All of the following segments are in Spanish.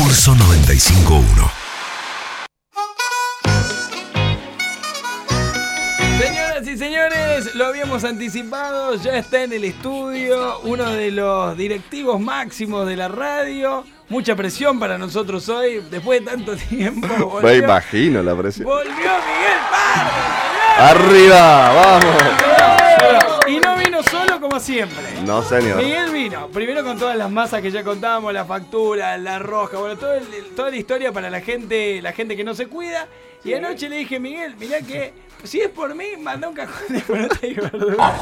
Pulso 95.1. Señoras y señores, lo habíamos anticipado, ya está en el estudio uno de los directivos máximos de la radio. Mucha presión para nosotros hoy, después de tanto tiempo. Me imagino la presión. volvió Miguel Pardo. ¡Arriba! ¡Vamos! Y no vino solo como siempre. No, señor. Miguel vino, primero con todas las masas que ya contábamos, la factura, la roja, bueno, todo el- toda la historia para la gente, la gente que no se cuida. Y anoche le dije, Miguel, mirá que si es por mí, manda un cajón de fruta y verdura.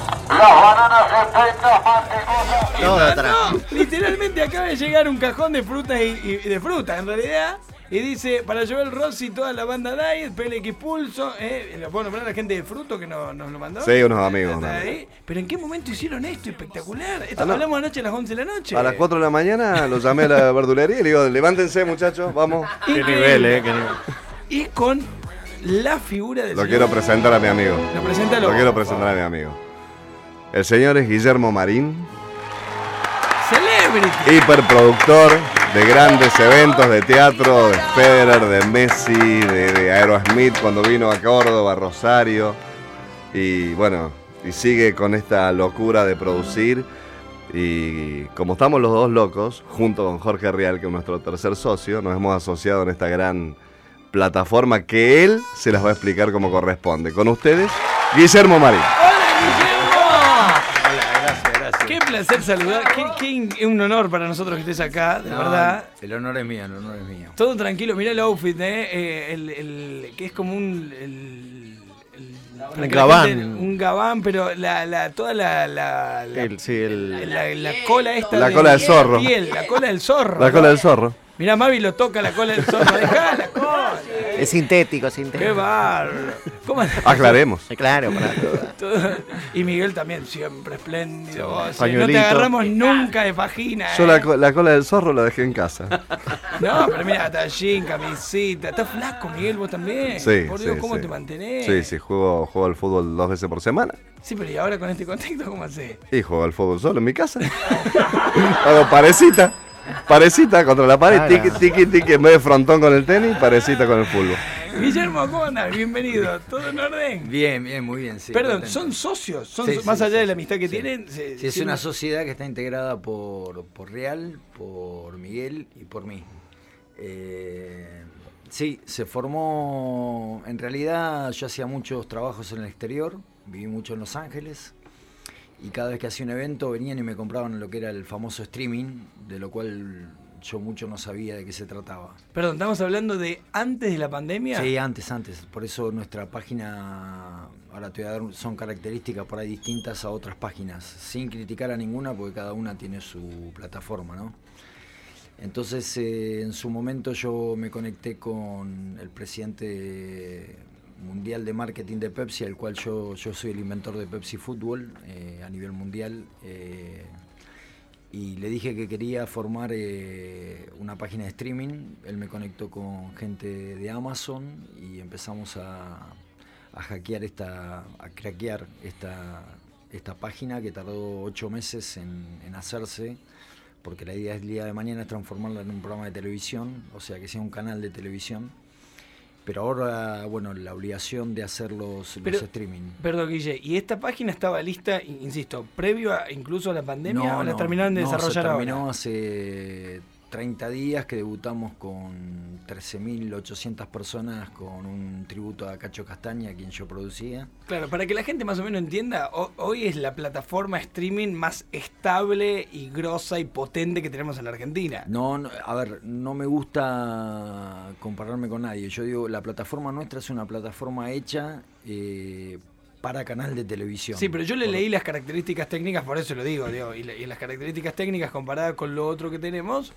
Mandó, atrás. literalmente acaba de llegar un cajón de fruta y, y- de fruta, en realidad. Y dice, para Joel Rossi, toda la banda Diet, PLX Pulso, eh, lo puedo nombrar a la gente de Fruto que nos, nos lo mandó. Sí, unos amigos, ahí. Pero ¿en qué momento hicieron esto? Espectacular. Esto Ah, no. hablamos anoche a las 11 de la noche. A las 4 de la mañana lo llamé a la verdulería y le digo, levántense muchachos, vamos. Qué nivel, eh, qué nivel. Y con la figura del Lo señor- quiero presentar a mi amigo. Lo presenta Lo quiero presentar a mi amigo. El señor es Guillermo Marín, Celebrity. hiperproductor de grandes eventos de teatro, de Federer, de Messi, de, de Aerosmith cuando vino a Córdoba, Rosario. Y bueno, y sigue con esta locura de producir. Y como estamos los dos locos, junto con Jorge Real, que es nuestro tercer socio, nos hemos asociado en esta gran plataforma que él se las va a explicar como corresponde. Con ustedes, Guillermo Marín. ¡Hola, Guillermo! Hola, gracias, gracias. Qué placer saludar. Qué, qué un honor para nosotros que estés acá, de No, verdad. El honor es mío, el honor es mío. Todo tranquilo, mirá el outfit, ¿eh? Eh, el, el- que es como un. el- Un gabán. gente- un gabán, pero la, la, toda la. la, la- El- sí, el- la- la cola esta. La cola del zorro. piel, la cola del zorro. La cola del zorro. Mirá, Mavi lo toca la cola del zorro. Dejá la cola. Es sintético, Qué sintético. bárbaro. ¿Cómo andás? Aclaremos. Claro, para Todo- Y Miguel también, siempre espléndido. vos, eh, No te agarramos nunca de vagina. Yo eh. la, co- la cola del zorro la dejé en casa. No, pero mira, tallín, camisita. Estás flaco, Miguel, vos también. Sí, Por Dios, sí, ¿cómo sí. te mantenés? Sí, sí, juego, juego al fútbol dos veces por semana. Sí, pero ¿y ahora con este contexto cómo hacés? Y juego al fútbol solo en mi casa. Hago parecita. Parecita contra la pared. Claro. Tiki, tiki, tiki. En vez de frontón con el tenis, parecita con el fútbol. Guillermo, ¿cómo andás? Bienvenido. ¿Todo en orden? Bien, bien, muy bien. Sí, Perdón, contento. son socios. Son Sí, so- sí, más allá sí, de la amistad que Sí. tienen. se- Sí, es una sociedad que está integrada por, por Real, por Miguel y por mí. Eh, sí, se formó, en realidad yo hacía muchos trabajos en el exterior, viví mucho en Los Ángeles y cada vez que hacía un evento venían y me compraban lo que era el famoso streaming, de lo cual yo mucho no sabía de qué se trataba. Perdón, estamos hablando de antes de la pandemia. Sí, antes, antes. Por eso nuestra página, ahora te voy a dar, son características por ahí distintas a otras páginas, sin criticar a ninguna porque cada una tiene su plataforma, ¿no? Entonces, eh, en su momento yo me conecté con el presidente mundial de marketing de Pepsi, al cual yo, yo soy el inventor de Pepsi Fútbol eh, a nivel mundial. eh, y le dije que quería formar eh, una página de streaming. Él me conectó con gente de Amazon y empezamos a, hackear esta, a craquear esta, esta página que tardó ocho meses en, en hacerse, porque la idea el día de mañana es transformarla en un programa de televisión, o sea que sea un canal de televisión. Pero ahora, bueno, la obligación de hacer los, streaming. Perdón, Guille. ¿Y esta página estaba lista, insisto, previo a incluso a la pandemia o la no, terminaron de no, desarrollar se terminó ahora? hace 30 días que debutamos con 13.800 personas con un tributo a Cacho Castaña, quien yo producía. Claro, para que la gente más o menos entienda, ho- hoy es la plataforma streaming más estable y grosa y potente que tenemos en la Argentina. No, no, a ver, no me gusta compararme con nadie. Yo digo, la plataforma nuestra es una plataforma hecha eh, para canal de televisión. Sí, pero yo le Por- leí las características técnicas, por eso lo digo, digo, y las características técnicas comparadas con lo otro que tenemos,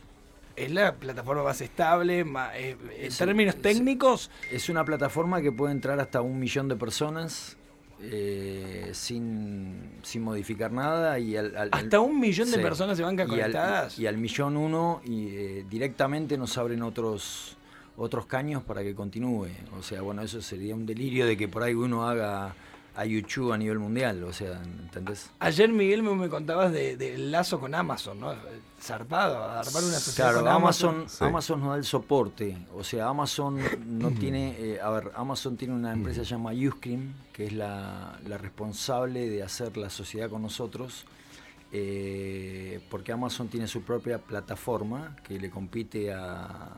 es la plataforma más estable, eh, en Es- términos técnicos, Es una plataforma que puede entrar hasta un millón de personas eh, sin, sin modificar nada y al, al- hasta un millón de personas se Y al- conectadas. Y, al millón uno y eh, directamente nos abren otros otros caños para que continúe. O sea, bueno, eso sería un delirio de que por ahí uno haga a YouTube a nivel mundial, o sea, ¿entendés? Ayer Miguel me, me contabas del de, lazo con Amazon, ¿no? Zarpado, armar una sociedad Claro, con Amazon. Amazon, Sí. Amazon nos da el soporte. O sea, Amazon no tiene. eh, a ver, Amazon tiene una empresa llamada Uscream, que es la, la responsable de hacer la sociedad con nosotros. eh, porque Amazon tiene su propia plataforma que le compite a.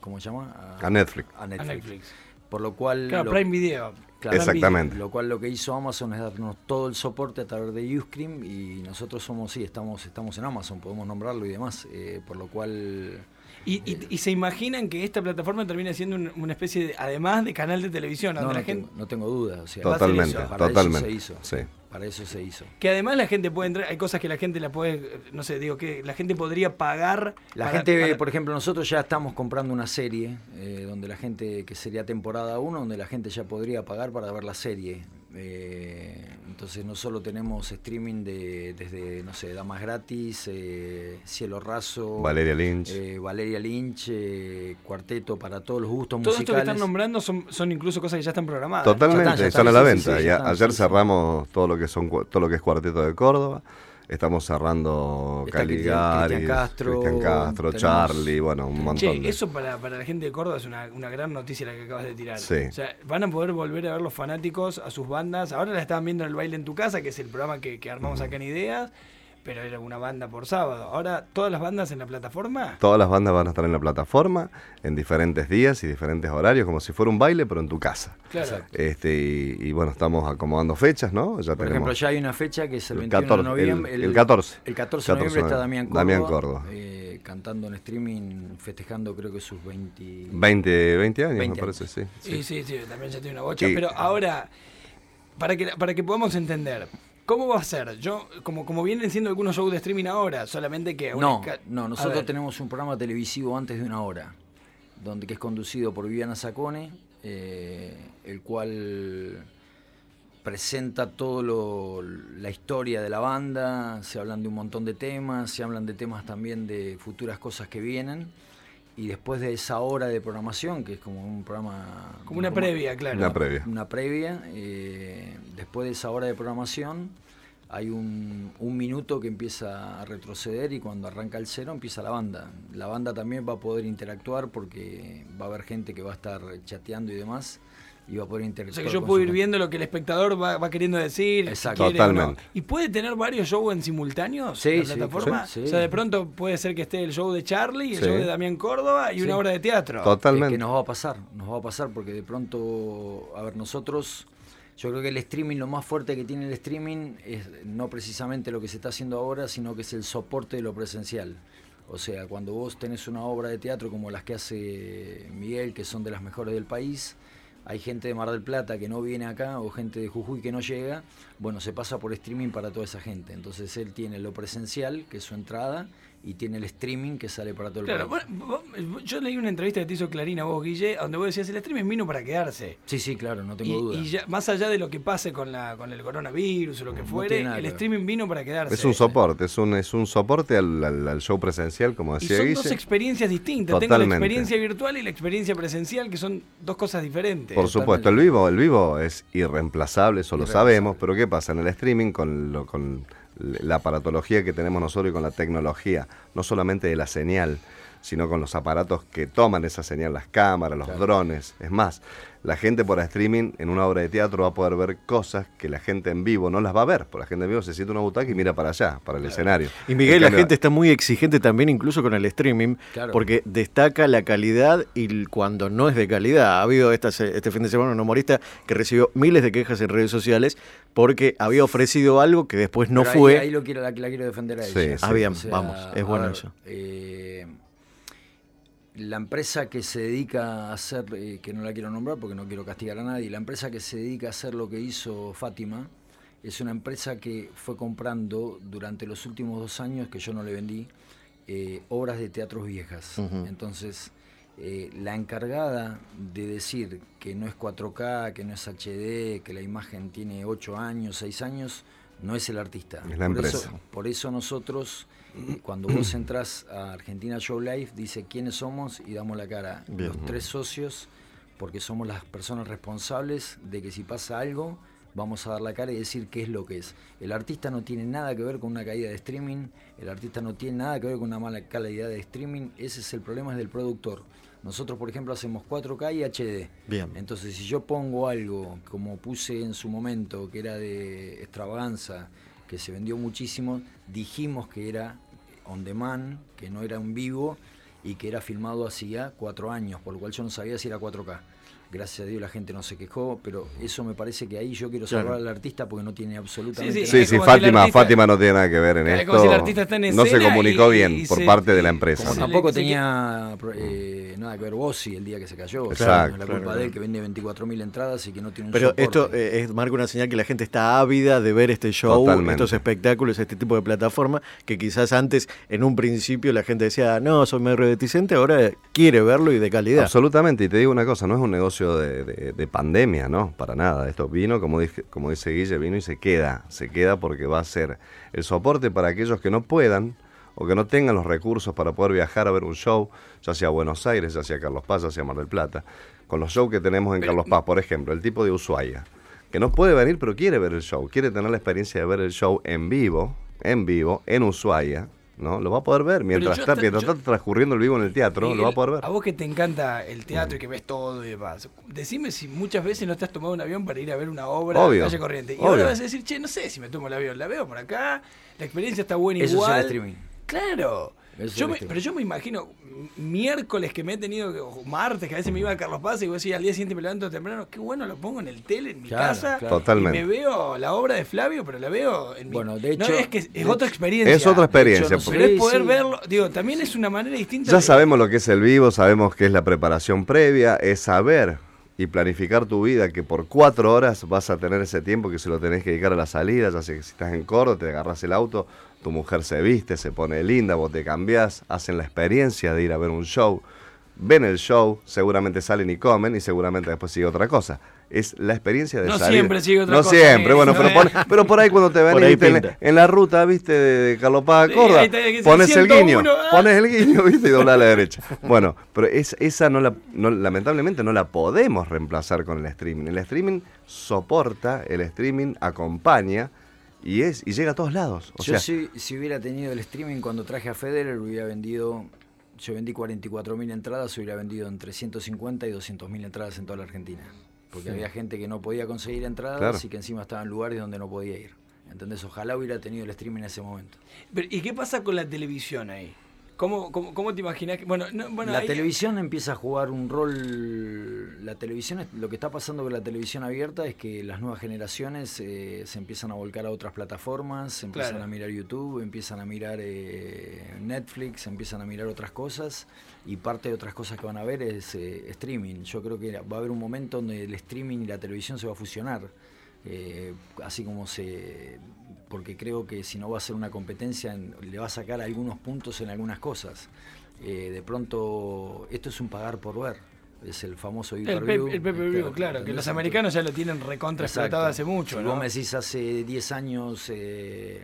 ¿Cómo se llama? A Netflix. A A Netflix. Por lo cual. Claro, lo- Prime Video. Claro. Exactamente. Lo cual lo que hizo Amazon es darnos todo el soporte a través de Uscream y nosotros somos, sí, estamos, estamos en Amazon, podemos nombrarlo y demás. eh, por lo cual Y, y- y se imaginan que esta plataforma termina siendo un- una especie de, además de canal de televisión, No, donde no, la gente, tengo, no tengo duda. O sea, Totalmente, para totalmente. eso se hizo. Sí. Para eso se hizo. que además la gente puede entrar, hay cosas que la gente la puede, no sé, digo que la gente podría pagar. La para- gente, para- por ejemplo, nosotros ya estamos comprando una serie eh, donde la gente, que sería temporada 1, donde la gente ya podría pagar para ver la serie. Eh, entonces no solo tenemos streaming de, desde, no sé, Damas Gratis, eh, Cielo Raso, Valeria Lynch. eh, Valeria Lynch, eh, Cuarteto para todos los gustos todo esto que musicales. están nombrando son, son incluso cosas que ya están programadas. Totalmente, Ya están, ya están, están, a la sí, venta. sí, Ya ya están, ayer sí, sí. cerramos todo lo que son todo lo que es Cuarteto de Córdoba. Estamos cerrando Caligari, Cristian Castro, Cristian Castro, tenemos- Charlie, bueno, un montón Che, de... eso para, para la gente de Córdoba es una, una gran noticia la que acabas de tirar. Sí. O sea, van a poder volver a ver los fanáticos a sus bandas. Ahora la estaban viendo en el baile en tu casa, que es el programa que, que armamos acá en Ideas, pero era una banda por sábado. Ahora, todas las bandas en la plataforma. Todas las bandas van a estar en la plataforma en diferentes días y diferentes horarios, como si fuera un baile, pero en tu casa. Claro. Este y, y bueno, estamos acomodando fechas, ¿no? Ya Por tenemos ejemplo, ya hay una fecha que es el, el 21 14, de el- noviembre. el 14. El 14 de 14 noviembre está Damián Córdoba, Damián Córdoba. eh, cantando en streaming, festejando creo que sus 20... 20, 20 años, 20 me parece, sí. Sí, sí, sí, también ya tiene una bocha. Y- Pero ahora, para que, para que podamos entender, ¿cómo va a ser? Yo, como, como vienen siendo algunos shows de streaming ahora, solamente que... una No, no, nosotros tenemos un programa televisivo antes de una hora, donde que es conducido por Viviana Sacone, eh, el cual presenta todo lo, la historia de la banda, se hablan de un montón de temas, se hablan de temas también de futuras cosas que vienen. Y después de esa hora de programación, que es como un programa... Como una previa, claro. Una previa. Una previa. eh, después de esa hora de programación hay un, un minuto que empieza a retroceder y cuando arranca el cero empieza la banda. La banda también va a poder interactuar porque va a haber gente que va a estar chateando y demás y va a poder O interactuar. sea que yo puedo ir viendo lo que el espectador va, va queriendo decir. Exacto. quiere o no. Totalmente. ¿Y puede tener varios shows en simultáneos Sí, en la sí, plataforma? sí, O sí. sea, de pronto puede ser que esté el show de Charlie, el Sí. show de Damián Córdoba y Sí. una obra de teatro. Es Totalmente. que nos va a pasar, nos va a pasar porque de pronto, a ver, nosotros, yo creo que el streaming, lo más fuerte que tiene el streaming es no precisamente lo que se está haciendo ahora, sino que es el soporte de lo presencial. O sea, cuando vos tenés una obra de teatro como las que hace Miguel, que son de las mejores del país, hay gente de Mar del Plata que no viene acá o gente de Jujuy que no llega, bueno, se pasa por streaming para toda esa gente. Entonces él tiene lo presencial, que es su entrada, y tiene el streaming que sale para todo el Claro, país. vos- yo leí una entrevista que te hizo Clarina vos, Guille, donde vos decías, el streaming vino para quedarse. Sí, sí, claro, no tengo Y, duda. y ya, más allá de lo que pase con, la, con el coronavirus o lo que No fuere, el streaming vino para quedarse. Es un soporte, es un, es un soporte al, al- al show presencial, como Y decía son dos experiencias distintas. Tengo la Totalmente. experiencia virtual y la experiencia presencial, que son dos cosas diferentes. Por supuesto, el vivo, el vivo es irreemplazable, eso lo sabemos, pero ¿qué pasa? En el streaming, con, lo- con la aparatología que tenemos nosotros con la tecnología, no solamente de la señal, sino con los aparatos que toman esa señal, las cámaras, los Claro. drones. Es más, la gente por streaming en una obra de teatro va a poder ver cosas que la gente en vivo no las va a ver, porque la gente en vivo se siente en una butaca y mira para allá, para el escenario. Y Miguel, En la cambio, gente está muy exigente también incluso con el streaming, Claro. porque destaca la calidad y cuando no es de calidad. Ha habido esta este fin de semana un humorista que recibió miles de quejas en redes sociales porque había ofrecido algo que después no Pero ahí- fue. Ahí, lo quiero, la, la quiero defender a ella. sí. Ah, bien, vamos, es bueno ver, eso. eh, la empresa que se dedica a hacer, eh, que no la quiero nombrar porque no quiero castigar a nadie, la empresa que se dedica a hacer lo que hizo Fátima es una empresa que fue comprando durante los últimos dos años que yo no le vendí eh, obras de teatros viejas. Entonces, eh, la encargada de decir que no es 4K, que no es HD, que la imagen tiene 8 años, 6 años, no es el artista. Es la Por empresa. eso- por eso nosotros, cuando vos entras a Argentina Show Live, dice quiénes somos y damos la cara. Bien. Los tres socios, porque somos las personas responsables de que si pasa algo, vamos a dar la cara y decir qué es lo que es. El artista no tiene nada que ver con una caída de streaming, el artista no tiene nada que ver con una mala calidad de streaming, ese es el problema es del productor. Nosotros, por ejemplo, hacemos 4K y HD. Bien. Entonces, si yo pongo algo, como puse en su momento, que era de extravaganza, que se vendió muchísimo, dijimos que era on demand, que no era en vivo y que era filmado hacía cuatro años, por lo cual yo no sabía si era 4K. Gracias a Dios la gente no se quejó, pero eso me parece que ahí yo quiero salvar Claro. al artista porque no tiene absolutamente Sí, Sí, Es sí, el Fátima, Fátima no tiene nada que ver en Es esto. como si el artista está en no se comunicó y- bien y por se- parte de la empresa. Tampoco tenía eh, nada que ver Bossi el día que se cayó. Exacto, la culpa claro, de él que vende 24.000 entradas y que no tiene un Pero soporte. esto eh, es, marca una señal que la gente está ávida de ver este show, Totalmente. estos espectáculos, este tipo de plataforma, que quizás antes, en un principio, la gente decía, no, soy medio reticente, ahora quiere verlo y de calidad. Absolutamente, y te digo una cosa, no es un negocio de, de- de pandemia, ¿no? Para nada. Esto vino, como, dije, como dice Guille, vino y se queda. Se queda porque va a ser el soporte para aquellos que no puedan o que no tengan los recursos para poder viajar a ver un show, ya sea a Buenos Aires, ya sea a Carlos Paz, ya sea a Mar del Plata. Con los shows que tenemos en Carlos Paz, por ejemplo, el tipo de Ushuaia, que no puede venir pero quiere ver el show, quiere tener la experiencia de ver el show en vivo, en vivo, en Ushuaia, ¿no? Lo va a poder ver mientras, está, hasta- mientras yo- está transcurriendo el vivo en el teatro, lo va a poder ver. A vos que te encanta el teatro y que ves todo y demás, decime si muchas veces no te has tomado un avión para ir a ver una obra Obvio, en calle corriente. Y obvio. ahora vas a decir, che, no sé si me tomo el avión, la veo por acá, la experiencia está buena Eso igual. es el streaming. Claro. Yo me- pero yo me imagino miércoles que me he tenido, que- o martes, que a veces me iba a Carlos Paz y vos decís al día siguiente me levanto temprano, qué bueno lo pongo en el tele, en mi Claro, casa. claro. Totalmente. Y me veo la obra de Flavio, pero la veo en mi Bueno, de No, hecho- es que es, otra hecho- experiencia. Es otra experiencia. no. Pero es Sí, poder sí. verlo, digo, también es una manera distinta. Ya de- sabemos lo que es el vivo, sabemos que es la preparación previa, es saber y planificar tu vida, que por cuatro horas vas a tener ese tiempo que se lo tenés que dedicar a la salida, ya sea que si estás en Córdoba, te agarras el auto, tu mujer se viste, se pone linda, vos te cambiás, hacen la experiencia de ir a ver un show, ven el show, seguramente salen y comen y seguramente después sigue otra cosa. Es la experiencia de No salir. siempre sigue otra no cosa, siempre, eh, bueno, no pero, pon- pero por ahí cuando te ven Por en, la ruta, viste, de, Carlopá a Córdoba, pones el 101, guiño, ah. pones el guiño, viste, y dobla a la derecha. Bueno, pero es, esa no la, no- lamentablemente no la podemos reemplazar con el streaming. El streaming soporta, el streaming acompaña y es y llega a todos lados. O yo sea, si, si hubiera tenido el streaming cuando traje a Federer, hubiera vendido, yo vendí 44.000 entradas, hubiera vendido entre 150 y 200.000 entradas en toda la Argentina. Porque había gente que no podía conseguir entradas Claro. y que encima estaba en lugares donde no podía ir. ¿Entendés? Ojalá hubiera tenido el streaming en ese momento. Pero, ¿Y qué pasa con la televisión ahí? ¿Cómo, cómo, cómo te imaginas que.? Bueno, no, bueno la televisión empieza a jugar un rol. La televisión, es- lo que está pasando con la televisión abierta es que las nuevas generaciones eh, se empiezan a volcar a otras plataformas, empiezan Claro. a mirar YouTube, empiezan a mirar eh, Netflix, empiezan a mirar otras cosas y parte de otras cosas que van a ver es eh, streaming. Yo creo que va a haber un momento donde el streaming y la televisión se va a fusionar. eh, así como se porque creo que si no va a ser una competencia en- le va a sacar algunos puntos en algunas cosas. Eh, de pronto esto es un pagar por ver. Es el famoso El, pay-per-view, pe- el pay-per-view, claro, los americanos ya lo tienen recontra explotado hace mucho, Si ¿no? vos me decís hace 10 años eh,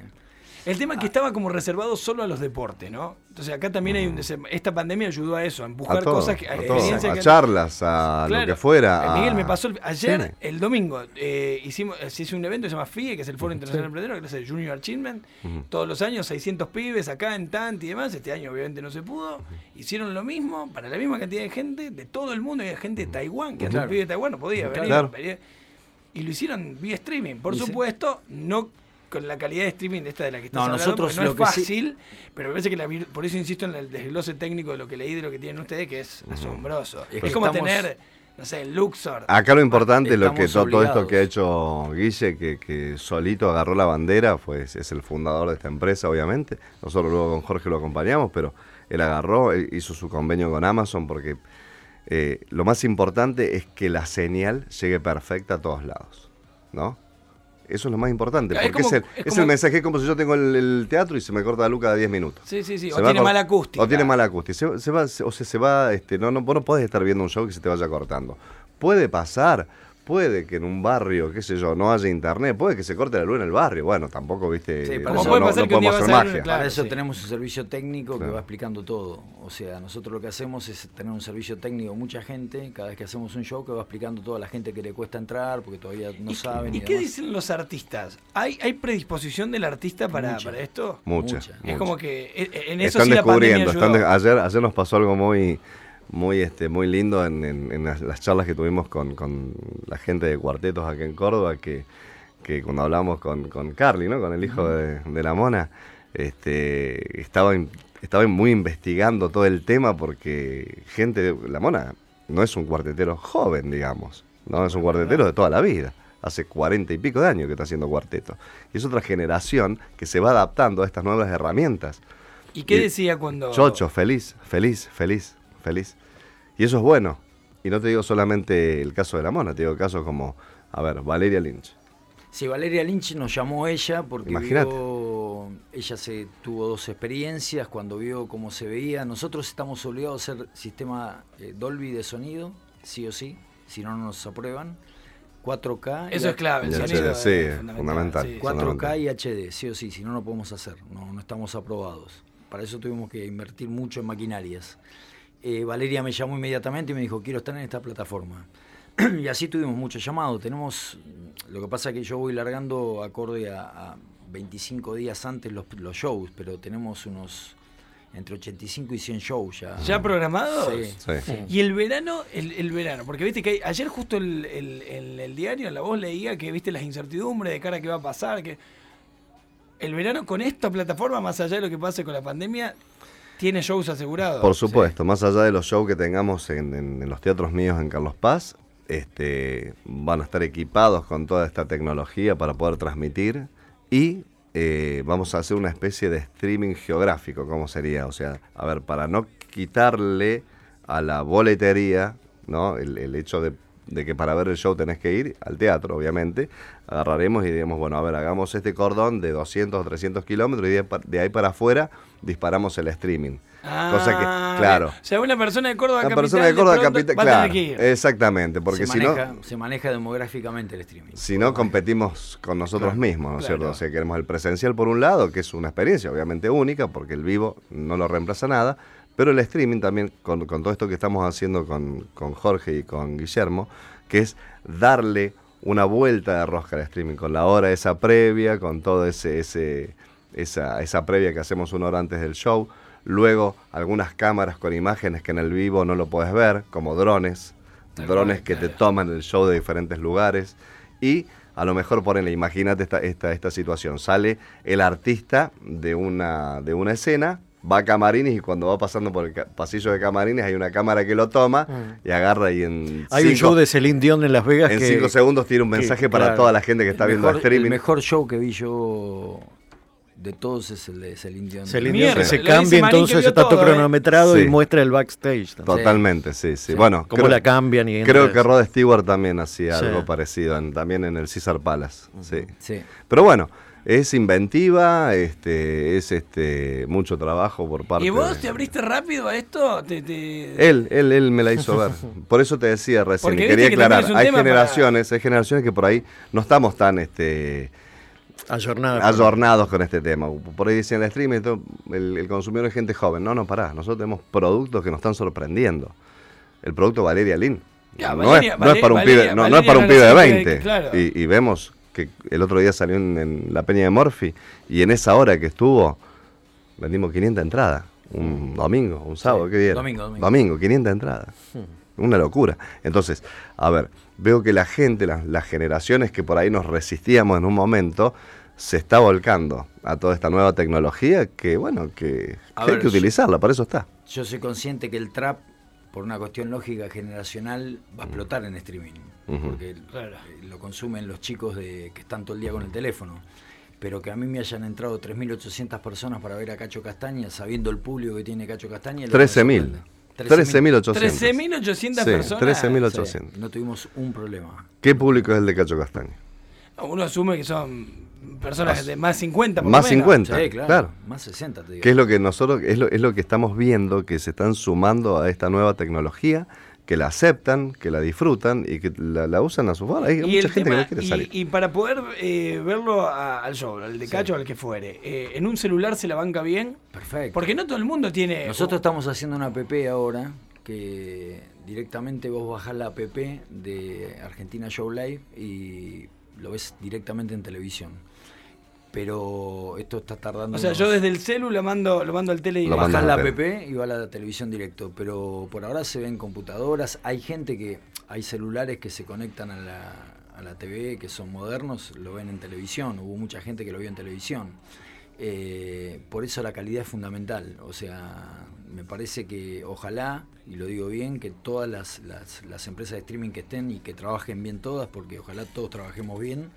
El tema es que estaba como reservado solo a los deportes, ¿no? Entonces acá también hay un... dese- Esta pandemia ayudó a eso, a empujar a todo, cosas que... a, todo, experiencias a que- charlas, a Claro. lo que fuera. Eh, a- Miguel, me pasó el- ayer, Sí. el domingo, eh, hicimos, se hizo un evento que se llama FIE, que es el Foro Internacional Emprendedor, que es el Junior Achievement. Todos los años 600 pibes acá en Tanti y demás. Este año obviamente no se pudo. Hicieron lo mismo para la misma cantidad de gente de todo el mundo. Había gente de Taiwán, que un Claro. pibe de Taiwán no podía venir. Claro. Y lo hicieron vía streaming. Por Y sí. supuesto, no con la calidad de streaming de esta de la que estás No, hablando, nosotros no es sí- fácil, pero me parece que la por eso insisto en el desglose técnico de lo que leí de lo que tienen ustedes, que es asombroso. Es Es, que como estamos- tener, no sé, el Luxor. Acá lo importante, lo que todo, todo esto que ha hecho Guille, que, que solito agarró la bandera, pues es el fundador de esta empresa, obviamente. Nosotros luego con Jorge lo acompañamos, pero él agarró, él hizo su convenio con Amazon porque eh, lo más importante es que la señal llegue perfecta a todos lados, ¿no? Eso es lo más importante, porque es, como- el, es el mensaje, como si yo tengo el, el teatro y se me corta la luca de 10 minutos. Sí, sí, sí. Se O tiene mala acústica. O tiene mala acústica. Se, se va, se- o sea, se va, este, no, no, vos no podés estar viendo un show que se te vaya cortando. Puede pasar, puede que en un barrio, qué sé yo, no haya internet, puede que se corte la luz en el barrio. Bueno, tampoco, viste, Sí, no, pero Como eso puede no- pasar no que podemos hacer a magia. claro, Para eso sí. tenemos un servicio técnico que va explicando todo. O sea, nosotros lo que hacemos es tener un servicio técnico, mucha gente, cada vez que hacemos un show que va explicando toda la gente que le cuesta entrar, porque todavía no ¿Y, saben. ¿Y y qué dicen los artistas? ¿Hay, hay predisposición del artista para, Mucha. para esto? Mucha. Mucha. Es como que eh, eh, en eso están sí la pandemia descubriendo. están de- ayer, ayer nos pasó algo muy, muy, este, muy lindo en, en- en las, las charlas que tuvimos con, con la gente de cuartetos aquí en Córdoba, que, que cuando hablamos con, con Carly, ¿no? con el hijo de, de la mona, este, estaba, estaba muy investigando todo el tema porque gente, de- la mona no es un cuartetero joven, digamos, no es un cuartetero de toda la vida. Hace cuarenta y pico de años que está haciendo cuarteto. Y es otra generación que se va adaptando a estas nuevas herramientas. ¿Y qué decía cuando.? Chocho, feliz, feliz, feliz, feliz. Y eso es bueno. Y no te digo solamente el caso de la mona, te digo casos como, a ver, Valeria Lynch. Sí, Valeria Lynch nos llamó ella porque vio- ella se tuvo dos experiencias cuando vio cómo se veía. Nosotros estamos obligados a hacer sistema eh, Dolby de sonido, sí o sí, si no no nos aprueban. 4K. y Eso es clave, el sonido HD, sí, es fundamental. sí. 4K y HD, sí o sí, si no, no podemos hacer, no, no estamos aprobados. Para eso tuvimos que invertir mucho en maquinarias. Eh, Valeria me llamó inmediatamente y me dijo, quiero estar en esta plataforma. y así tuvimos muchos llamados. Tenemos, lo que pasa es que yo voy largando acorde a, a 25 días antes los, los shows, pero tenemos unos entre 85 y 100 shows ya. ¿Ya programados? Sí. Sí. Y el verano, el, el verano, porque viste que hay- ayer justo el, el- el- el diario, en la voz leía que viste las incertidumbres de cara a qué va a pasar, que el verano con esta plataforma, más allá de lo que pase con la pandemia, tiene shows asegurados. Por supuesto, más allá de los shows que tengamos en, en- en los teatros míos en Carlos Paz, este, van a estar equipados con toda esta tecnología para poder transmitir y eh, vamos a hacer una especie de streaming geográfico, ¿cómo sería? O sea, a ver, para no quitarle a la boletería, ¿no? El, el hecho de, de que para ver el show tenés que ir al teatro, obviamente, agarraremos y digamos, bueno, a ver, hagamos este cordón de 200 o 300 kilómetros y de, de ahí para afuera disparamos el streaming. Cosa que, Ah, claro. O sea, una persona de Córdoba La capital. persona de Córdoba pronto capital, va a claro, exactamente, porque se, si maneja, no, se maneja demográficamente el streaming. si no competimos con nosotros Claro, mismos, ¿no es claro. cierto? O sea, queremos el presencial por un lado, que es una experiencia obviamente única, porque el vivo no lo reemplaza nada, pero el streaming también, con, con todo esto que estamos haciendo con, con Jorge y con Guillermo, que es darle una vuelta de rosca al streaming, con la hora esa previa, con todo ese, ese esa, esa previa que hacemos una hora antes del show, luego algunas cámaras con imágenes que en el vivo no lo puedes ver, como drones, drones que te toman el show de diferentes lugares. Y a lo mejor ponele, imagínate esta, esta, esta situación, sale el artista de una, de una escena, va a camarines y cuando va pasando por el pasillo de camarines hay una cámara que lo toma y agarra y en Hay un show de Celine Dion en Las Vegas en que cinco segundos tiene un que, mensaje para claro, toda la gente que está el viendo mejor, streaming. El mejor show que vi yo de todos es el de Celine Dion. Celine Mierda, Dion se cambia, entonces está todo ¿eh? cronometrado y muestra el backstage. también. Totalmente, sí, sí. Sí. Bueno, Cómo la cambian y Creo que Rod Stewart también hacía Sí. algo parecido, en- también en el Caesar Palace. Sí. Sí. Pero bueno, es inventiva, este, es este mucho trabajo por parte ¿Y vos te abriste rápido a esto? Te, te- Él, él, él me la hizo ver. Por eso te decía recién, Porque y quería que aclarar, hay para- generaciones, hay generaciones que por ahí no estamos tan este Ayornada. ayornados con este tema. Por ahí dicen el streaming, el, el consumidor es gente joven. No, no, pará. Nosotros tenemos productos que nos están sorprendiendo. El producto Valeria Lin. Ya, no, Valeria- es, no es para un Valeria- pibe, no, no es para un pibe de la sigue, 20. claro. Y, y vemos que el otro día salió en, en la Peña de Morphy y en esa hora que estuvo vendimos 500 entradas. Un domingo, un sábado, Sí, ¿qué día? domingo, domingo. Domingo, 500 entradas. Una locura. Entonces, a ver, veo que la gente, las, las generaciones que por ahí nos resistíamos en un momento, se está volcando a toda esta nueva tecnología que, bueno, que, A hay ver, que utilizarla, para eso está. Yo soy consciente que el trap, por una cuestión lógica generacional, va a explotar en streaming. Porque Claro. eh, lo consumen los chicos de, que están todo el día con el teléfono. Pero que a mí me hayan entrado 3.800 personas para ver a Cacho Castaña, sabiendo el público que tiene Cacho Castaña. lo que me 13.000. sorprende. 13.800. 13.800 Sí, personas. 13.800. Sí, no tuvimos un problema. ¿Qué público es el de Cacho Castaña? Uno asume que son personas de más 50 por Más menos. 50. Sí, claro, claro. Más 60, te digo. que es lo que nosotros es lo, es lo que estamos viendo que se están sumando a esta nueva tecnología que la aceptan, que la disfrutan y que la, la usan a su favor. Hay Y mucha gente tema- que no quiere salir. Y, para poder eh, verlo a- al show, al de Cacho, al que fuere, eh, ¿en un celular se la banca bien? Perfecto. Porque no todo el mundo tiene... Nosotros estamos haciendo una app ahora que directamente vos bajás la app de Argentina Show Live y lo ves directamente en televisión. Pero esto está tardando. O sea, unos- yo desde el celu lo mando, lo mando al tele y Lo mandan la a app y va a la televisión directo, pero por ahora se ven computadoras. Hay gente que, hay celulares que se conectan a la, a la TV, que son modernos, lo ven en televisión. Hubo mucha gente que lo vio en televisión. Eh, por eso la calidad es fundamental. O sea, me parece que ojalá, y lo digo bien, que todas las, las, las empresas de streaming que estén y que trabajen bien todas, porque ojalá todos trabajemos bien,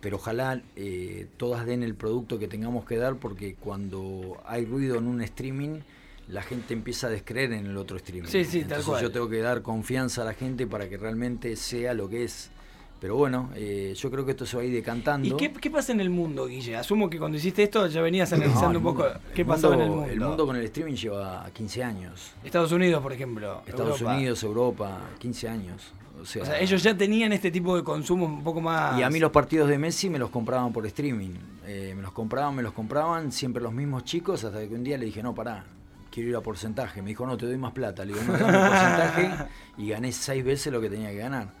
pero ojalá eh, todas den el producto que tengamos que dar, porque cuando hay ruido en un streaming, la gente empieza a descreer en el otro streaming. Sí, sí, tal Entonces cual. yo tengo que dar confianza a la gente para que realmente sea lo que es. Pero bueno, eh, yo creo que esto se va a ir decantando. ¿Y qué, qué pasa en el mundo, Guille? Asumo que cuando hiciste esto ya venías analizando No, un poco mundo- qué pasaba en el mundo- mundo. El mundo con el streaming lleva 15 años. Estados Unidos, por ejemplo. Estados Europa. Unidos, Europa, 15 años. O sea, O sea, ellos ya tenían este tipo de consumo un poco más... Y a mí los partidos de Messi me los compraban por streaming. Eh, me los compraban, me los compraban, siempre los mismos chicos, hasta que un día le dije, no, pará, quiero ir a porcentaje. Me dijo, no, te doy más plata. Le digo, no, dame porcentaje. Y gané seis veces lo que tenía que ganar.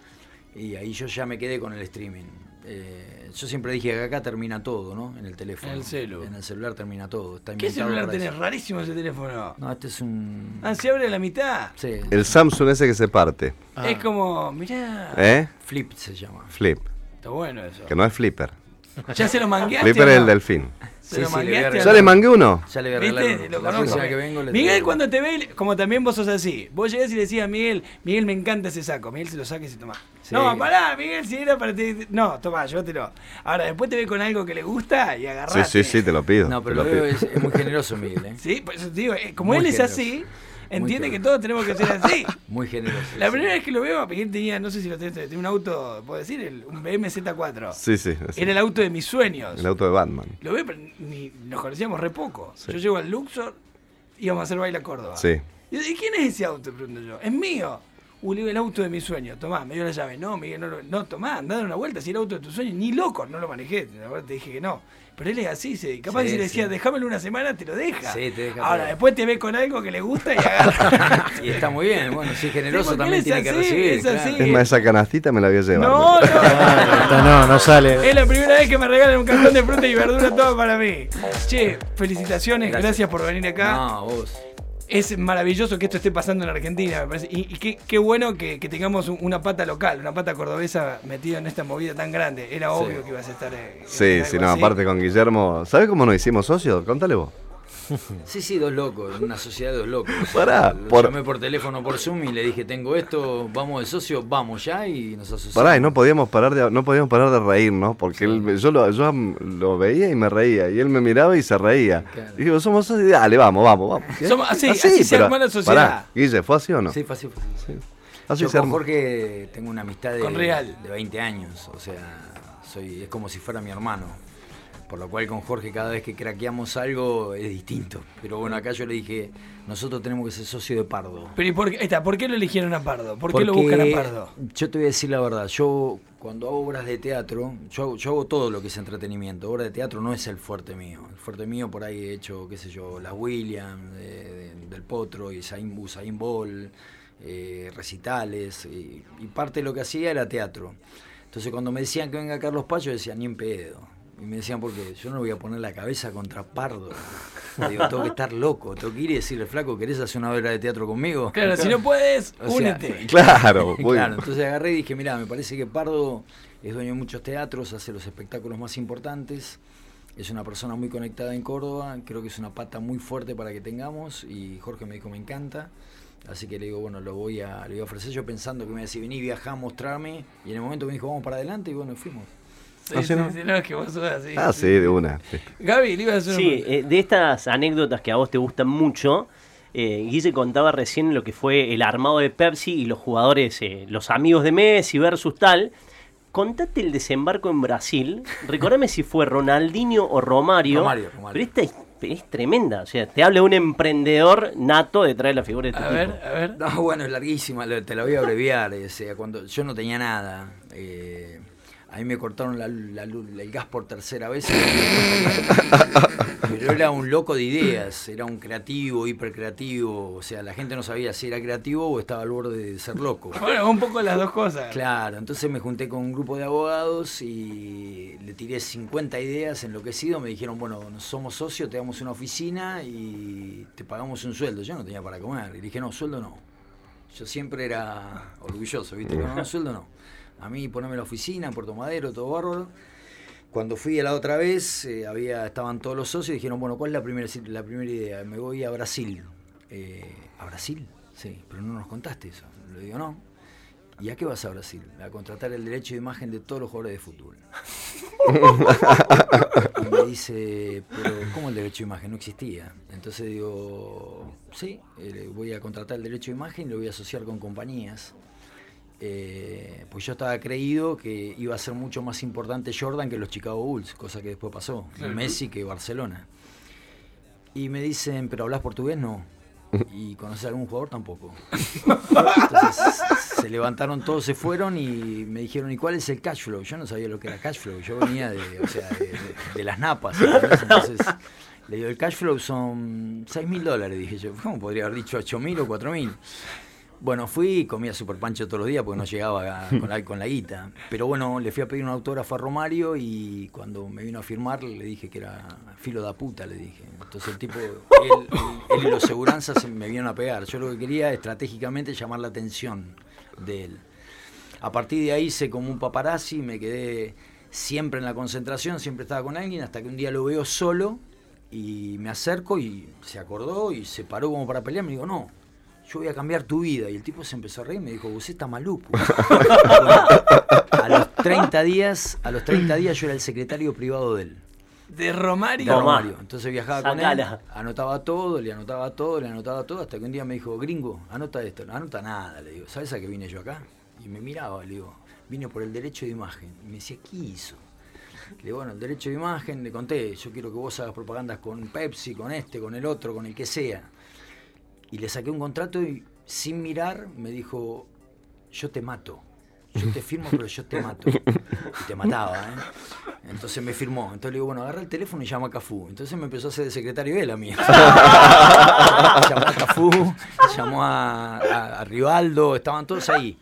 Y ahí yo ya me quedé con el streaming. Eh, yo siempre dije que acá termina todo, ¿no? En el teléfono. En el celu. En el celular termina todo. Está ¿Qué celular tenés? Rarísimo ese teléfono. No, este es un... Ah, se abre a la mitad. Sí, El Samsung ese que se parte. Es como, mirá. ¿Eh? Flip se llama. Flip. Está bueno eso. Que no es Flipper. ¿Ya se lo mangueaste? Flipper es no? el delfín. ¿Se lo Sí, sí, mangueaste ¿Ya le mangué uno? Ya le voy a arreglar ¿Viste? uno. Lo La conozco. próxima que vengo le Miguel, traigo. cuando te ve, como también vos sos así, vos llegás y le decís a Miguel, Miguel, me encanta ese saco. Miguel se lo saca y se toma. Sí. No, pará, Miguel, si era para ti. No, toma, llévatelo. Ahora, después te ve con algo que le gusta y Sí, agarrate. sí, sí, te lo pido. No, pero lo lo veo, pido. es, es muy generoso Miguel, ¿eh? Sí, por eso te digo, eh, como Muy él es así, entiende que todos tenemos que ser así. Muy generoso. La primera vez que lo veo, Miguel tenía, no sé si lo tenés, tenía un auto, puedo decir, el- un BMW Z4. Sí, sí. sí. Era el auto de mis sueños. El auto de Batman. Lo veo, pero ni nos conocíamos re poco. Sí. Yo llego al Luxor, íbamos a hacer baile a Córdoba. Sí. ¿y quién es ese auto? Pregunto yo. Es mío. Digo, el auto de mis sueños. Tomá, me dio la llave. No, Miguel, no, lo- no tomá, andá una vuelta. Si era el auto de tus sueños, ni loco, no lo manejé. La verdad te dije que no. Pero él es así, se, capaz Sí, si le decía, sí. déjamelo una semana, te lo deja. Sí, te deja Ahora, después te ve con algo que le gusta y agarra. Y está muy bien, bueno, si es generoso Sí, también tiene es que recibir. es así. claro. Es más, esa canastita me la voy a llevar. no, no. Esto no, no sale. Es la primera vez que me regalan un cajón de fruta y verdura todo para mí. Che, felicitaciones, gracias, Gracias. por venir acá. No, vos. Es maravilloso que esto esté pasando en Argentina, me parece. Y, y qué, qué bueno que, que tengamos un- una pata local, una pata cordobesa metida en esta movida tan grande. Era Sí. obvio que ibas a estar. eh, Sí, en sí, no, así. aparte con Guillermo. ¿Sabes cómo nos hicimos socios? Contale vos. Sí, sí, dos locos, una sociedad de dos locos. Pará, Lo por- llamé por teléfono por Zoom y le dije, tengo esto, vamos de socio, vamos ya y nos asociamos. Pará, y no podíamos parar de, no podíamos parar de reírnos, porque él- yo, lo, yo lo veía y me reía, y él me miraba y se reía. Claro. Y digo, somos socios, dale, vamos, vamos, vamos. Somos- así, así se armó la sociedad. Pará, Guille, ¿fue así o no? Sí, fue así, fue así. Así Yo se con armó. Jorge tengo una amistad de, Con Real. de 20 años, o sea, soy es como si fuera mi hermano. Por lo cual con Jorge cada vez que craqueamos algo es distinto. Pero bueno, acá yo le dije, nosotros tenemos que ser socio de Pardo. Pero ¿y por qué, está, ¿por qué lo eligieron a Pardo? ¿Por qué lo buscan a Pardo? Yo te voy a decir la verdad, yo cuando hago obras de teatro, yo hago, yo hago todo lo que es entretenimiento. Obra de teatro no es el fuerte mío. El fuerte mío por ahí he hecho, qué sé yo, de- de- del Potro, y Usain, Bolt, eh, recitales, y, y parte de lo que hacía era teatro. Entonces cuando me decían que venga Carlos Pacho, decía ni en pedo. Y me decían, porque yo no voy a poner la cabeza contra Pardo. Digo, tengo que estar loco, tengo que ir y decirle, flaco, ¿querés hacer una obra de teatro conmigo? Claro, si no puedes, O sea, únete. Claro, claro, entonces agarré y dije, mira, me parece que Pardo es dueño de muchos teatros, hace los espectáculos más importantes, es una persona muy conectada en Córdoba, creo que es una pata muy fuerte para que tengamos y Jorge me dijo, me encanta. Así que le digo, bueno, lo voy a, le voy a ofrecer yo pensando que me iba a decir, vení, viajá, mostrarme. Y en el momento me dijo, vamos para adelante y bueno, fuimos. Sí, ¿Ah, sí, no? sí, no, es que vos sos así. Ah, sí, de una. sí. Gaby, le ibas a hacer una Sí, pregunta. eh, de estas anécdotas que a vos te gustan mucho, eh, Guille contaba recién lo que fue el armado de Pepsi y los jugadores, eh, los amigos de Messi versus tal. Contate el desembarco en Brasil. Recordame si fue Ronaldinho o Romario. Romario, Romario. Pero esta es tremenda. O sea, te habla de un emprendedor nato detrás de la figura de este A tipo. ver, a ver. No, bueno, es larguísima, te la voy a abreviar. O sea, cuando yo no tenía nada, eh, a mí me cortaron la, la luz- el gas por tercera vez. Pero era un loco de ideas, era un creativo, hipercreativo. O sea, la gente no sabía si era creativo o estaba al borde de ser loco. Bueno, un poco las dos cosas. Claro, entonces me junté con un grupo de abogados y le tiré 50 ideas enloquecido. Me dijeron, bueno, somos socios, te damos una oficina y te pagamos un sueldo. Yo no tenía para comer. Y dije, no, sueldo no. Yo siempre era orgulloso, ¿viste? No, no, sueldo no. A mí ponerme la oficina en Puerto Madero, todo bárbaro. Cuando fui a la otra vez, eh, había, estaban todos los socios y dijeron, bueno, ¿cuál es la primera, la primera idea? Me voy a Brasil. Eh, ¿A Brasil? Sí, pero no nos contaste eso. Le digo, no. ¿Y a qué vas a Brasil? A contratar el derecho de imagen de todos los jugadores de fútbol. y me dice, pero ¿cómo el derecho de imagen? No existía. Entonces digo, sí, eh, voy a contratar el derecho de imagen y lo voy a asociar con compañías. Eh, pues yo estaba creído que iba a ser mucho más importante Jordan que los Chicago Bulls, cosa que después pasó, y Messi que Barcelona. Y me dicen, ¿pero hablas portugués? No. ¿Y conoces a algún jugador? Tampoco. Entonces se levantaron todos, se fueron y me dijeron, ¿y cuál es el cash flow? Yo no sabía lo que era cash flow, yo venía de, o sea, de, de- de las napas. Entonces le digo, el cash flow son 6 mil dólares, dije yo. ¿Cómo podría haber dicho 8 mil o 4 mil? Bueno, fui y comía super pancho todos los días porque no llegaba a- con la, con la guita. Pero bueno, le fui a pedir un autógrafo a Romario y cuando me vino a firmar le dije que era filo da puta, le dije. Entonces el tipo, él, él- él y los seguranzas se me vieron a pegar. Yo lo que quería estratégicamente llamar la atención de él. A partir de ahí hice como un paparazzi, me quedé siempre en la concentración, siempre estaba con alguien, hasta que un día lo veo solo y me acerco y se acordó y se paró como para pelear. Me digo, no, yo voy a cambiar tu vida. Y el tipo se empezó a reír y me dijo, vos está maluco. A los 30 días, a los 30 días yo era el secretario privado de él. De Romario. de. Romario. Entonces viajaba con él, anotaba todo, le anotaba todo, le anotaba todo, hasta que un día me dijo, gringo, anota esto, no anota nada, le digo, ¿sabes a qué vine yo acá? Y me miraba, le digo, vine por el derecho de imagen. Y me decía, ¿qué hizo? Le digo, bueno, el derecho de imagen, le conté, yo quiero que vos hagas propagandas con Pepsi, con este, con el otro, con el que sea. Y le saqué un contrato y sin mirar me dijo, yo te mato. Yo te firmo, pero yo te mato. Y te mataba, ¿eh? Entonces me firmó. Entonces le digo, bueno, agarra el teléfono y llama a Cafú. Entonces me empezó a hacer de secretario él a mí. llamó a Cafú, llamó a, a- a Rivaldo, estaban todos ahí.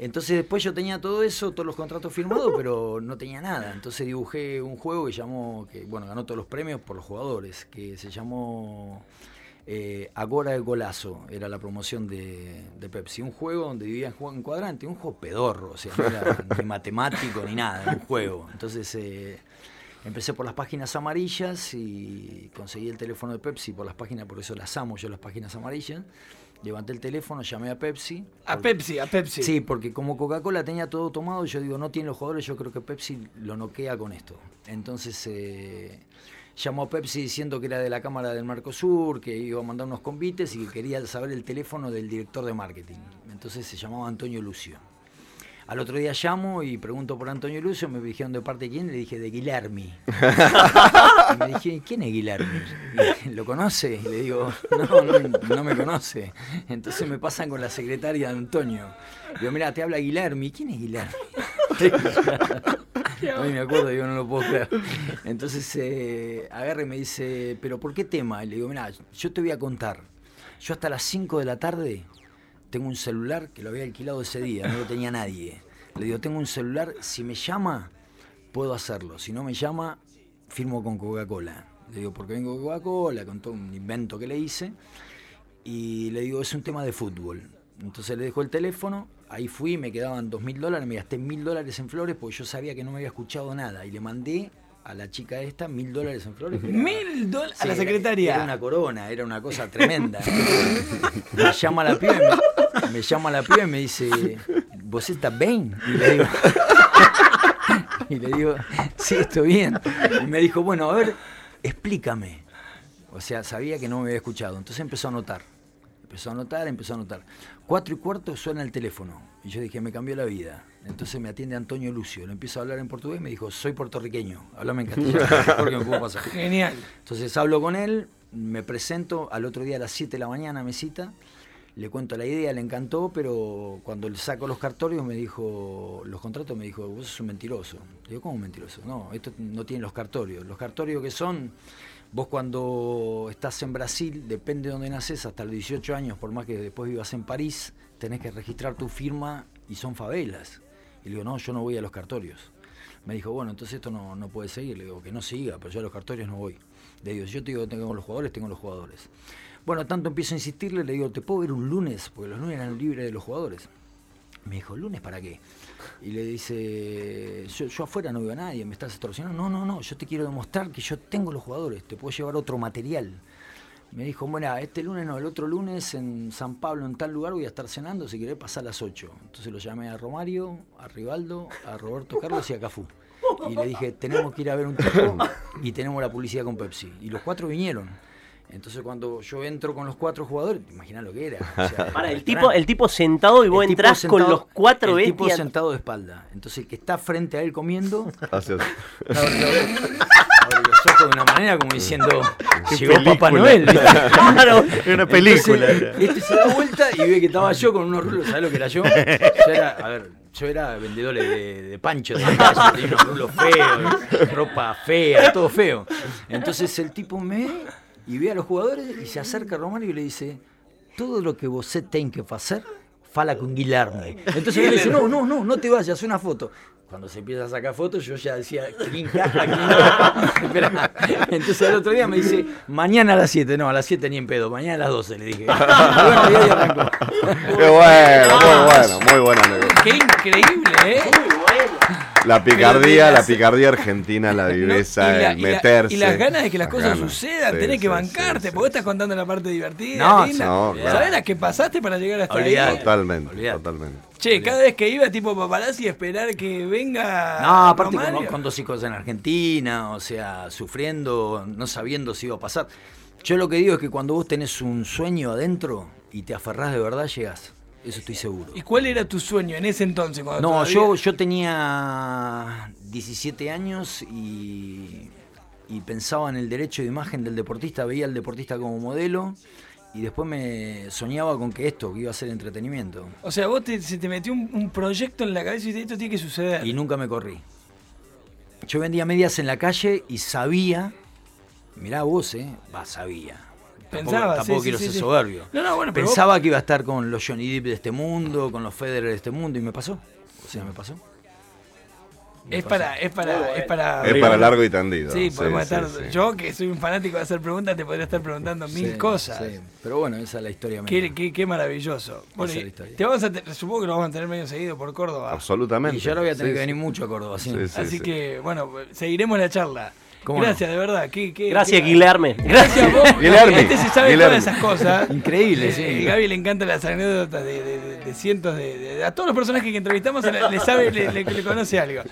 Entonces después yo tenía todo eso, todos los contratos firmados, pero no tenía nada. Entonces dibujé un juego que llamó, que bueno, ganó todos los premios por los jugadores, que se llamó eh, Agora el Golazo, era la promoción de, de Pepsi. Un juego donde vivían en cuadrante, un juego pedorro, o sea, no era ni matemático ni nada, era un juego. Entonces eh, empecé por las páginas amarillas y conseguí el teléfono de Pepsi por las páginas, por eso las amo yo las páginas amarillas. Levanté el teléfono, llamé a Pepsi. A porque- Pepsi, a Pepsi. Sí, porque como Coca-Cola tenía todo tomado, yo digo, no tiene los jugadores, yo creo que Pepsi lo noquea con esto. Entonces eh, llamó a Pepsi diciendo que era de la Cámara del Mercosur, que iba a mandar unos convites y que quería saber el teléfono del director de marketing. Entonces se llamaba Antonio Lucio. Al otro día llamo y pregunto por Antonio Lucio, me dijeron de parte de quién, le dije de Guilhermi. Y me dije, ¿quién es Guilhermi? ¿Lo conoce? Y le digo, no, no, no me conoce. Entonces me pasan con la secretaria de Antonio. Digo, mira, te habla Guilhermi. ¿Quién es Guilhermi? Hoy me acuerdo, digo, no lo puedo creer. Entonces eh, agarra y me dice, ¿pero por qué tema? Y le digo, mira, yo te voy a contar. Yo hasta las 5 de la tarde tengo un celular que lo había alquilado ese día, no lo tenía nadie. Le digo, tengo un celular, si me llama, puedo hacerlo. Si no me llama, firmo con Coca-Cola. Le digo, porque vengo con Coca-Cola, con todo un invento que le hice. Y le digo, es un tema de fútbol. Entonces le dejo el teléfono, ahí fui, me quedaban dos mil dólares, me gasté mil dólares en flores porque yo sabía que no me había escuchado nada. Y le mandé a la chica esta mil dólares en flores. Mil dólares a la secretaria. Era una corona, era una cosa tremenda. me llama la piba y me, me llama la piba y me dice, ¿vos estás bien? Y le digo, y le digo, sí, estoy bien. Y me dijo, bueno, a ver, explícame. O sea, sabía que no me había escuchado. Entonces empezó a anotar. Empezó a anotar, empezó a anotar. Cuatro y cuarto suena el teléfono. Y yo dije, me cambió la vida. Entonces me atiende Antonio Lucio. Le empiezo a hablar en portugués. Me dijo, soy puertorriqueño. Háblame en castellano. porque me puedo pasar. Genial. Entonces hablo con él, me presento, al otro día a las 7 de la mañana me cita, le cuento la idea, le encantó, pero cuando le saco los cartorios me dijo, los contratos me dijo, vos sos un mentiroso. Le digo, ¿cómo un mentiroso? No, esto no tiene los cartorios. Los cartorios que son, vos cuando estás en Brasil, depende de dónde naces, hasta los 18 años, por más que después vivas en París, tenés que registrar tu firma y son favelas. Y le digo, no, yo no voy a los cartorios. Me dijo, bueno, entonces esto no, no puede seguir. Le digo, que no siga, pero yo a los cartorios no voy. Le digo, yo te digo tengo los jugadores, tengo los jugadores. Bueno, tanto empiezo a insistirle, le digo, ¿te puedo ver un lunes? Porque los lunes eran libres de los jugadores. Me dijo, ¿lunes para qué? Y le dice, yo, afuera no veo a nadie, me estás extorsionando. No, no, no, yo te quiero demostrar que yo tengo los jugadores, te puedo llevar otro material. Me dijo, bueno, este lunes no, el otro lunes en San Pablo, en tal lugar, voy a estar cenando, si querés pasar a las 8. Entonces lo llamé a Romario, a Rivaldo, a Roberto Carlos y a Cafú. Y le dije, tenemos que ir a ver un tipo y tenemos la publicidad con Pepsi. Y los cuatro vinieron. Entonces cuando yo entro con los cuatro jugadores, imagina lo que era. o sea, Para, el tipo, el tipo sentado y vos tipo entrás con sentado- los cuatro El tipo bestias. sentado de espalda. Entonces el que está frente a él comiendo, abre, abre los ojos de una manera como diciendo, llegó. Papá Noel. Claro. Es una película. Entonces, este se da vuelta y ve que estaba yo con unos rulos. ¿Sabes lo que era yo? Yo era, a ver, yo era vendedor de, de pancho de calle, tenía unos rulos feos, ropa fea, todo feo. Entonces el tipo me ve y ve a los jugadores y se acerca a Romario y le dice: Todo lo que vos tenés que hacer, fala con Guillermo. Entonces él le dice: No, no, no, no te vayas, una foto. Cuando se empieza a sacar fotos, yo ya decía, ¿quién caja, quién no? Entonces el otro día me dice, mañana a las 7, no, a las 7 ni en pedo, mañana a las 12, le dije. Y bueno, y ahí arrancó. Qué bueno, muy bueno, muy anécdota. Qué increíble, ¿eh? La picardía, la picardía argentina, la No, viveza, y la- el y la- meterse. Y las ganas de que las Las cosas ganas. sucedan, Sí, tenés que sí, bancarte, sí, sí. porque vos estás contando la parte divertida, No, linda. no, claro. ¿Sabés las que pasaste para llegar hasta Olvidate. ahí? Totalmente, Olvidate. totalmente. Che, cada vez que iba tipo paparazzi esperar que venga No, aparte con, con dos hijos en Argentina, o sea, sufriendo, no sabiendo si iba a pasar. Yo lo que digo es que cuando vos tenés un sueño adentro y te aferrás de verdad, llegás. Eso estoy seguro. ¿Y cuál era tu sueño en ese entonces? Cuando No, todavía- yo, yo tenía 17 años y, y pensaba en el derecho de imagen del deportista, veía al deportista como modelo y después me soñaba con que esto, que iba a ser entretenimiento. O sea, vos te, se te metió un, un proyecto en la cabeza y dijiste, esto tiene que suceder. Y nunca me corrí. Yo vendía medias en la calle y sabía, mirá vos, ¿eh? Va, sabía. Pensaba, tampoco, tampoco sí, quiero sí, ser sí, soberbio. No, no, bueno, pero vos- Pensaba que iba a estar con los Johnny Depp de este mundo, con los Federer de este mundo y me pasó. O sea, me pasó. Es para, es para, es para. Es para largo y tendido. Sí, podemos sí, estar. sí. Yo, que soy un fanático de hacer preguntas, te podría estar preguntando mil Sí, cosas. sí. Pero bueno, esa es la historia. Qué, qué- qué maravilloso. Bueno, Esa es y la historia. te vamos a te- supongo que lo vamos a tener medio seguido por Córdoba. Absolutamente. Y yo ahora voy a tener Sí, que sí. venir mucho a Córdoba, sí. Sí, sí. Así que, bueno, seguiremos la charla. ¿Cómo Gracias, de verdad. Qué, qué- Gracias, qué- Guilherme. Gracias a vos. Guilherme, Este se sabe Guilherme. todas esas cosas. Increíble, Eh, sí. eh, Gaby le encantan las anécdotas de, de- de- de cientos de, de- A todos los personajes que entrevistamos le, le sabe, le, le- le conoce algo.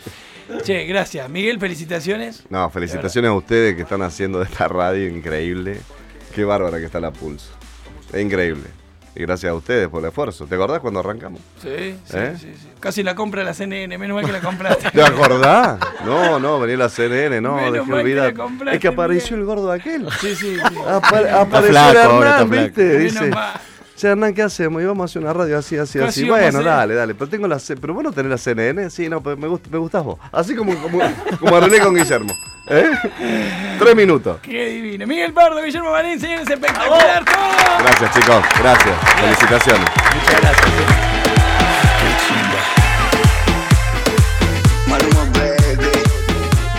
Che, gracias. Miguel, felicitaciones. No, felicitaciones a ustedes que están haciendo de esta radio increíble. Qué bárbara que está la Pulso. Es increíble. Y gracias a ustedes por el esfuerzo. ¿Te acordás cuando arrancamos? Sí, sí, ¿Eh? sí, sí. Casi la compra de la CNN, menos mal que la compraste. ¿Te acordás? No, no, venía la CNN, no, Menos dejé mal que olvidar. la compraste, Es que apareció el gordo aquel. Sí, sí, sí. Apa- apareció flaco Hernán. ¿viste? Dice, Hernán, ¿qué hacemos? Y vamos a hacer una radio así, así, Casi así. Bueno, dale, dale. Pero tengo la pero vos no tenés la CNN. Sí, no, pero me, gust- me gustás vos. Así como, como, como René con Guillermo. ¿Eh? Tres minutos. Qué divino. Miguel Pardo, Guillermo Marín, señores, espectacular todo. Gracias, chicos. Gracias. Felicitaciones. Muchas gracias.